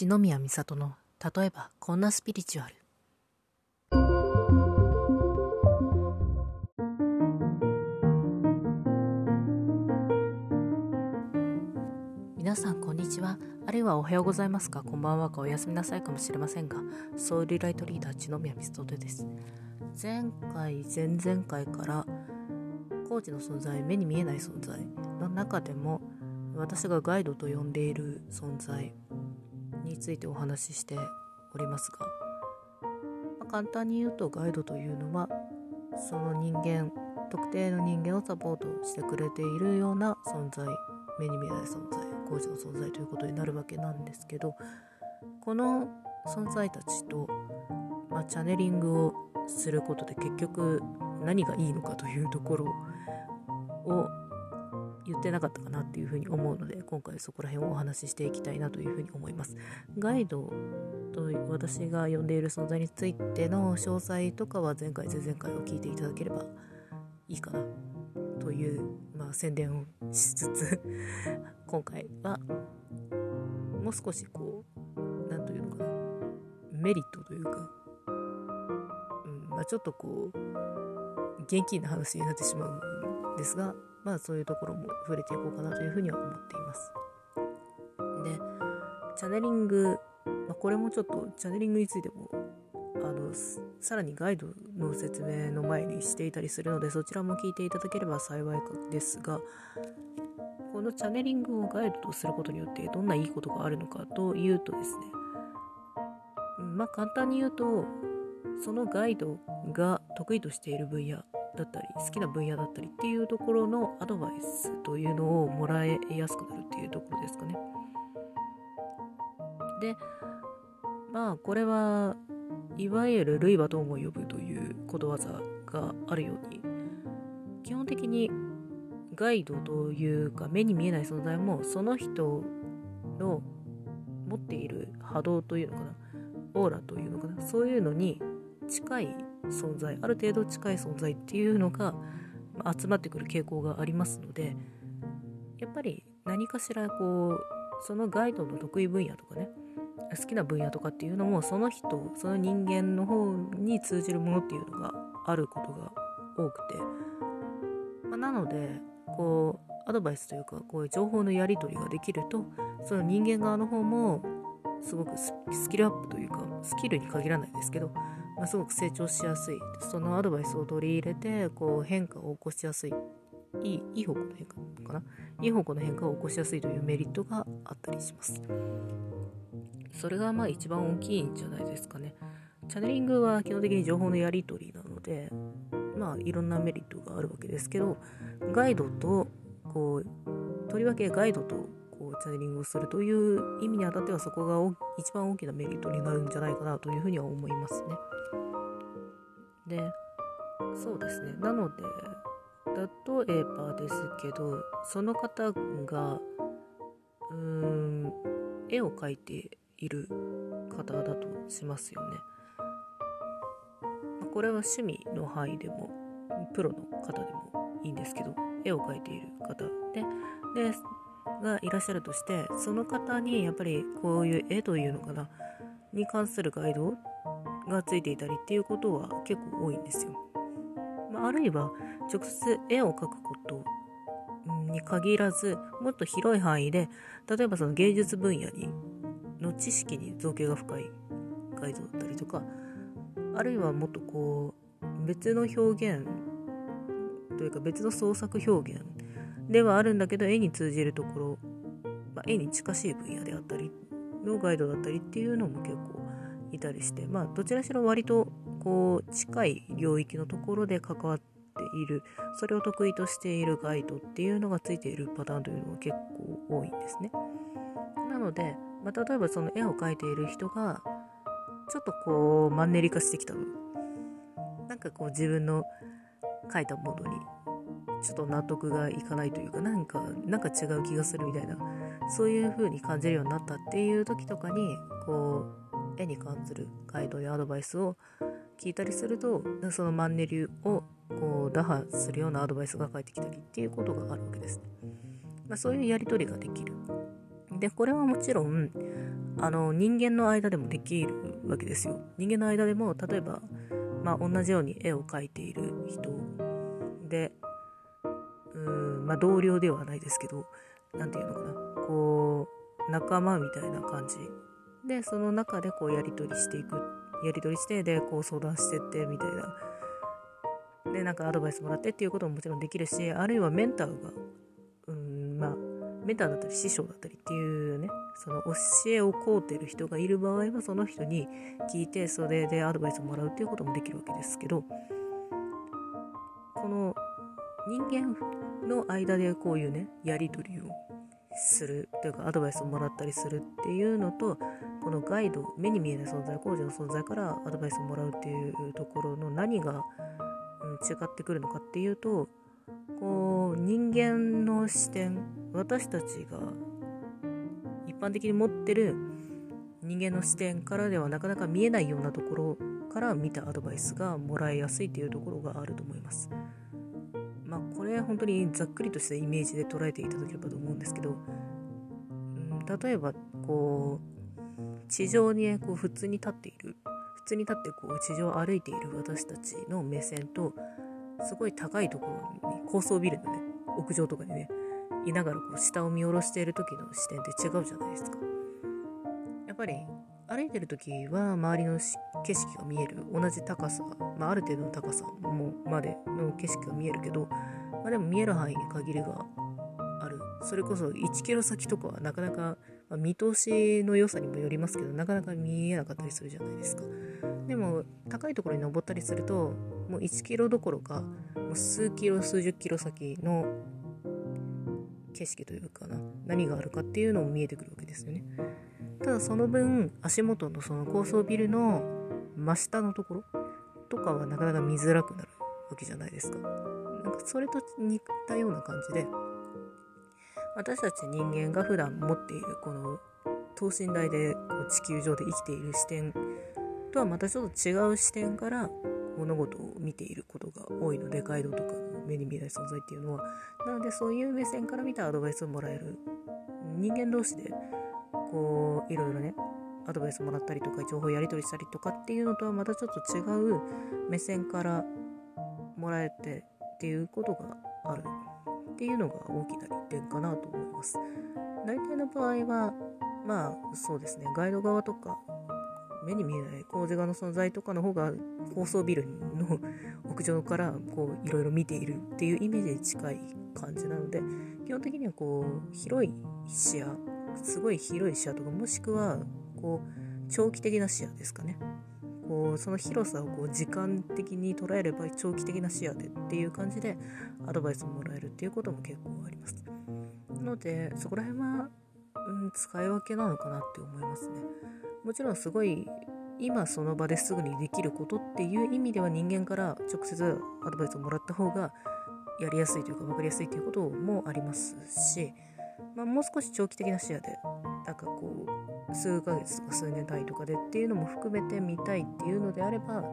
篠宮美里の例えばこんなスピリチュアル。皆さんこんにちは。あるいはおはようございますか。こんばんはかおやすみなさいかもしれませんがソウルライトリーダー篠宮美里です。前回前々回からコーチの存在目に見えない存在の中でも私がガイドと呼んでいる存在についてお話ししておりますが、まあ、簡単に言うとガイドというのはその人間特定の人間をサポートしてくれているような存在目に見えない存在コーチの存在ということになるわけなんですけどこの存在たちと、まあ、チャネリングをすることで結局何がいいのかというところを言ってなかったかなっていうふうに思うので今回そこら辺をお話ししていきたいなというふうに思います。ガイドと私が呼んでいる存在についての詳細とかは前回前々回を聞いていただければいいかなという、まあ、宣伝をしつつ 今回はもう少しこう何というのかな。メリットというか、うんまあ、ちょっとこう現金な話になってしまうんですがまあそういうところも触れていこうかなというふうには思っています。で、チャネリング、まあ、これもちょっとチャネリングについてもあのさらにガイドの説明の前にしていたりするのでそちらも聞いていただければ幸いですがこのチャネリングをガイドとすることによってどんないいことがあるのかというとですねまあ簡単に言うとそのガイドが得意としている分野だったり好きな分野だったりっていうところのアドバイスというのをもらえやすくなるっていうところですかね。でまあこれはいわゆる類は友を呼ぶということわざがあるように基本的にガイドというか目に見えない存在もその人の持っている波動というのかなオーラというのかなそういうのに近い存在ある程度近い存在っていうのが集まってくる傾向がありますのでやっぱり何かしらこうそのガイドの得意分野とかね好きな分野とかっていうのもその人その人間の方に通じるものっていうのがあることが多くて、まあ、なのでこうアドバイスというかこういう情報のやり取りができるとその人間側の方もすごくスキルアップというかスキルに限らないですけどまあ、すごく成長しやすい。そのアドバイスを取り入れてこう変化を起こしやすい。いいいい方向の変化かな。いい方向の変化を起こしやすいというメリットがあったりします。それがまあ一番大きいんじゃないですかね。チャネリングは基本的に情報のやり取りなのでまあいろんなメリットがあるわけですけどガイドとこうとりわけガイドとチャネリングをするという意味にあたってはそこが一番大きなメリットになるんじゃないかなというふうには思いますね。でそうですねなので例えばですけどその方がうーん絵を描いている方だとしますよね。これは趣味の範囲でもプロの方でもいいんですけど絵を描いている方ででがいらっしゃるとしてその方にやっぱりこういう絵というのかなに関するガイドがついていたりっていうことは結構多いんですよ。まあ、るいは直接絵を描くことに限らずもっと広い範囲で例えばその芸術分野にの知識に造形が深いガイドだったりとかあるいはもっとこう別の表現というか別の創作表現ではあるんだけど絵に通じるところ、まあ、絵に近しい分野であったりのガイドだったりっていうのも結構いたりしてまあどちらしろ割とこう近い領域のところで関わっているそれを得意としているガイドっていうのがついているパターンというのが結構多いんですね。なので、まあ、例えばその絵を描いている人がちょっとこうマンネリ化してきたなんかこう自分の描いたものにちょっと納得がいかないというかなんかなんか違う気がするみたいなそういう風に感じるようになったっていう時とかにこう絵に関するガイドやアドバイスを聞いたりするとそのマンネリをこう打破するようなアドバイスが返ってきたりっていうことがあるわけですね。まあ、そういうやり取りができる。で、これはもちろん、あの、人間の間でもできるわけですよ。人間の間でも、例えば、まあ、同じように絵を描いている人で、まあ、同僚ではないですけど、なんていうのかな、こう、仲間みたいな感じ。で、その中でこう、やり取りしていく。やり取りして、で、こう、相談してって、みたいな。で、なんかアドバイスもらってっていうことももちろんできるし、あるいはメンターが、うん、まあ、メンターだったり師匠だったりっていうね、その教えを請うてる人がいる場合は、その人に聞いて、それでアドバイスをもらうっていうこともできるわけですけど、この人間の間でこういうね、やり取りをするというかアドバイスをもらったりするっていうのとこのガイド目に見えない存在工事の存在からアドバイスをもらうっていうところの何が、違ってくるのかっていうとこう人間の視点私たちが一般的に持ってる人間の視点からではなかなか見えないようなところから見たアドバイスがもらいやすいっていうところがあると思います。まあこれ本当にざっくりとしたイメージで捉えていただければと思うんですけど、うん、例えばこう地上にこう普通に立っている普通に立ってこう地上を歩いている私たちの目線とすごい高いところに高層ビルのね屋上とかにねいながらこう下を見下ろしている時の視点って違うじゃないですか。やっぱり歩いてる時は周りの景色が見える同じ高さ、まあ、ある程度の高さもまでの景色が見えるけど、まあ、でも見える範囲に限りがある。それこそ1キロ先とかはなかなか、まあ、見通しの良さにもよりますけどなかなか見えなかったりするじゃないですか。でも高いところに登ったりするともう1キロどころかもう数キロ数十キロ先の景色というかな何があるかっていうのも見えてくるわけですよね。ただその分足元のその高層ビルの真下のところとかはなかなか見づらくなるわけじゃないですか。なんかそれと似たような感じで私たち人間が普段持っているこの等身大で地球上で生きている視点とはまたちょっと違う視点から物事を見ていることが多いのでガイドとかの目に見えない存在っていうのはなのでそういう目線から見たアドバイスをもらえる人間同士でこういろいろねアドバイスもらったりとか情報やり取りしたりとかっていうのとはまたちょっと違う目線からもらえてっていうことがあるっていうのが大きな利点かなと思います。大体の場合はまあそうですねガイド側とか目に見えない工事側の存在とかの方が高層ビルの 屋上からこういろいろ見ているっていうイメージに近い感じなので基本的にはこう広い視野すごい広い視野とかもしくはこう長期的な視野ですかね。こうその広さをこう時間的に捉えれば長期的な視野でっていう感じでアドバイスをもらえるっていうことも結構あります。なのでそこら辺は、うん、使い分けなのかなって思いますね。もちろんすごい今その場ですぐにできることっていう意味では人間から直接アドバイスをもらった方がやりやすいというか分かりやすいということもありますし、まあ、もう少し長期的な視野でなんかこう数ヶ月とか数年単位とかでっていうのも含めて見たいっていうのであれば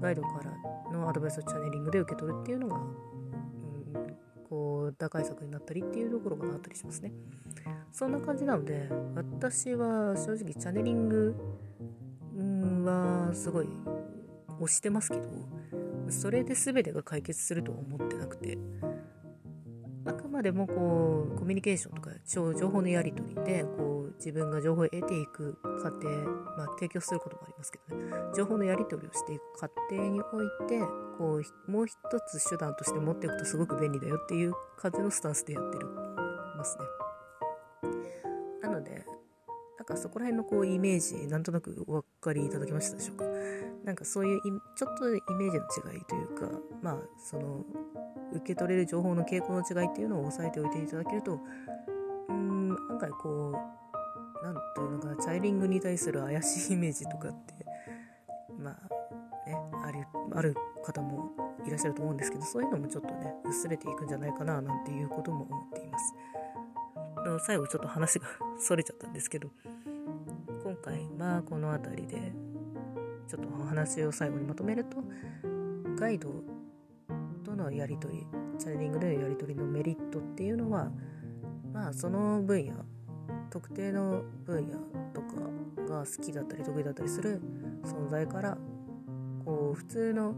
ガイドからのアドバイスをチャネリングで受け取るっていうのが、うん、こう打開策になったりっていうところがあったりしますね。そんな感じなので私は正直チャネリングはすごい推してますけどそれで全てが解決するとは思ってなくてまでもこうコミュニケーションとか情報のやり取りでこう自分が情報を得ていく過程、まあ、提供することもありますけどね情報のやり取りをしていく過程においてこうもう一つ手段として持っておくとすごく便利だよっていう感じのスタンスでやってるますね。なのでなんかそこら辺のこうイメージなんとなくお分かりいただけましたでしょうか？なんかそういうちょっとイメージの違いというかまあその受け取れる情報の傾向の違いっていうのを押さえておいていただけるとうん案外こうなんというのかチャイリングに対する怪しいイメージとかってまあねあるある方もいらっしゃると思うんですけどそういうのもちょっとね薄れていくんじゃないかななんていうことも思っています。最後ちょっと話が それちゃったんですけど今回はこの辺りでちょっとお話を最後にまとめるとガイドのやり取りチャネリングでのやり取りのメリットっていうのはまあその分野特定の分野とかが好きだったり得意だったりする存在からこう普通の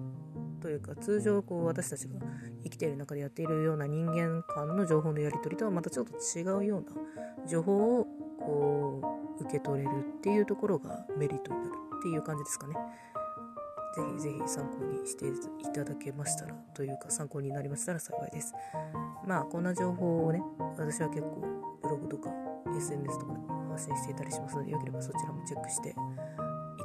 というか通常こう私たちが生きている中でやっているような人間間の情報のやり取りとはまたちょっと違うような情報をこう受け取れるっていうところがメリットになるっていう感じですかね。ぜひぜひ参考にしていただけましたらというか参考になりましたら幸いです。まあこんな情報をね、私は結構ブログとか SNS とかで発信していたりしますので、よければそちらもチェックしてい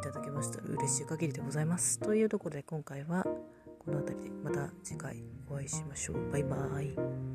ただけましたら嬉しい限りでございます。というところで今回はこの辺りでまた次回お会いしましょう。バイバーイ。